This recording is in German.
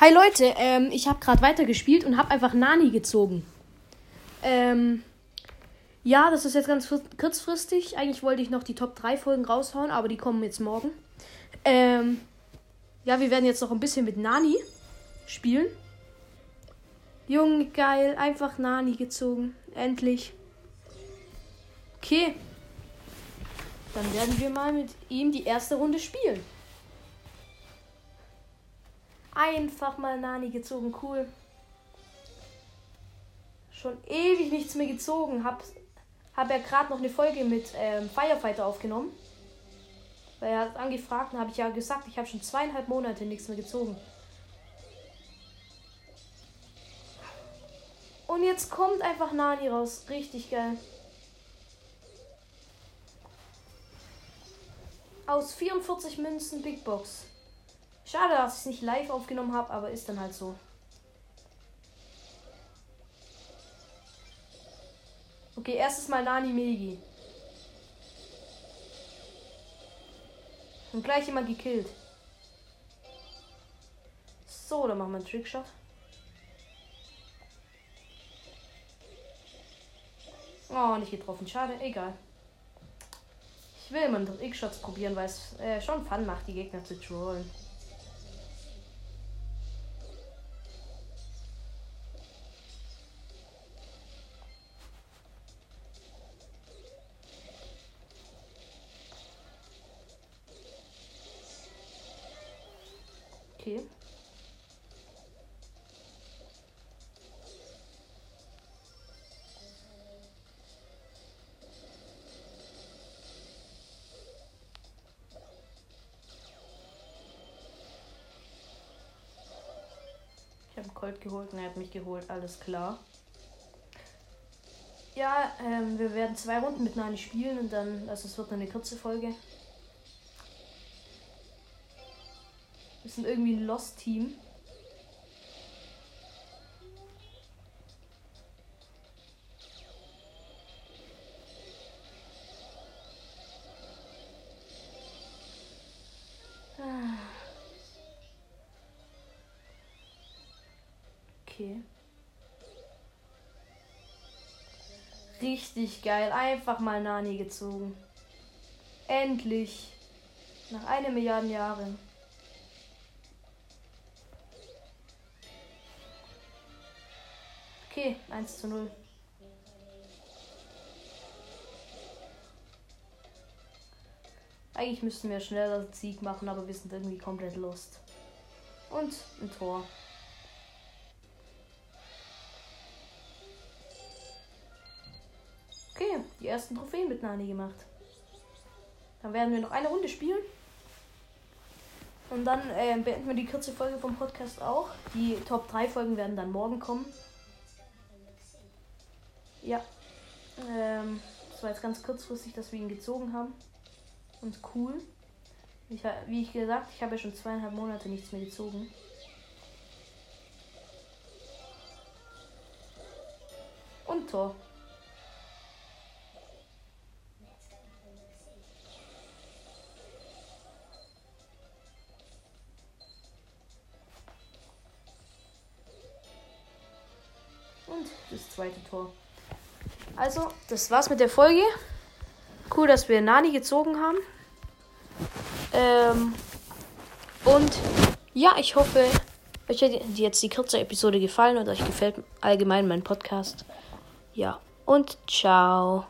Hi Leute, ähm, ich habe gerade weitergespielt und habe einfach Nani gezogen. Ähm, ja, das ist jetzt ganz kurzfristig. Eigentlich wollte ich noch die Top 3 Folgen raushauen, aber die kommen jetzt morgen. Ähm, ja, wir werden jetzt noch ein bisschen mit Nani spielen. Junge, geil. Einfach Nani gezogen. Endlich. Okay. Dann werden wir mal mit ihm die erste Runde spielen. Einfach mal Nani gezogen. Cool. Schon ewig nichts mehr gezogen. Hab, hab ja gerade noch eine Folge mit ähm, Firefighter aufgenommen. Weil er hat angefragt und habe ich ja gesagt, ich habe schon zweieinhalb Monate nichts mehr gezogen. Und jetzt kommt einfach Nani raus. Richtig geil. Aus 44 Münzen Big Box. Schade, dass ich es nicht live aufgenommen habe, aber ist dann halt so. Okay, erstes Mal Nani Megi. Und gleich jemand gekillt. So, dann machen wir einen Trickshot. Oh, nicht getroffen. Schade, egal. Ich will immer noch X-Shots probieren, weil es äh, schon Fun macht, die Gegner zu trollen. Okay. Ich habe Colt geholt und er hat mich geholt, alles klar. Ja, ähm, wir werden zwei Runden mit Nani spielen und dann, also es wird eine kurze Folge. Wir sind irgendwie ein Lost-Team. Ah. Okay. Richtig geil. Einfach mal Nani gezogen. Endlich. Nach einer Milliarde Jahren. Okay, 1 zu 0. Eigentlich müssten wir schneller Sieg machen, aber wir sind irgendwie komplett lost. Und ein Tor. Okay, die ersten Trophäen mit Nani gemacht. Dann werden wir noch eine Runde spielen. Und dann äh, beenden wir die kurze Folge vom Podcast auch. Die Top 3 Folgen werden dann morgen kommen. Ja. Ähm, das war jetzt ganz kurzfristig, dass wir ihn gezogen haben. Und cool. Ich, wie ich gesagt, ich habe ja schon zweieinhalb Monate nichts mehr gezogen. Und Tor. Und das zweite Tor. Also, das war's mit der Folge. Cool, dass wir Nani gezogen haben. Ähm, und ja, ich hoffe, euch hat jetzt die kurze Episode gefallen und euch gefällt allgemein mein Podcast. Ja, und ciao.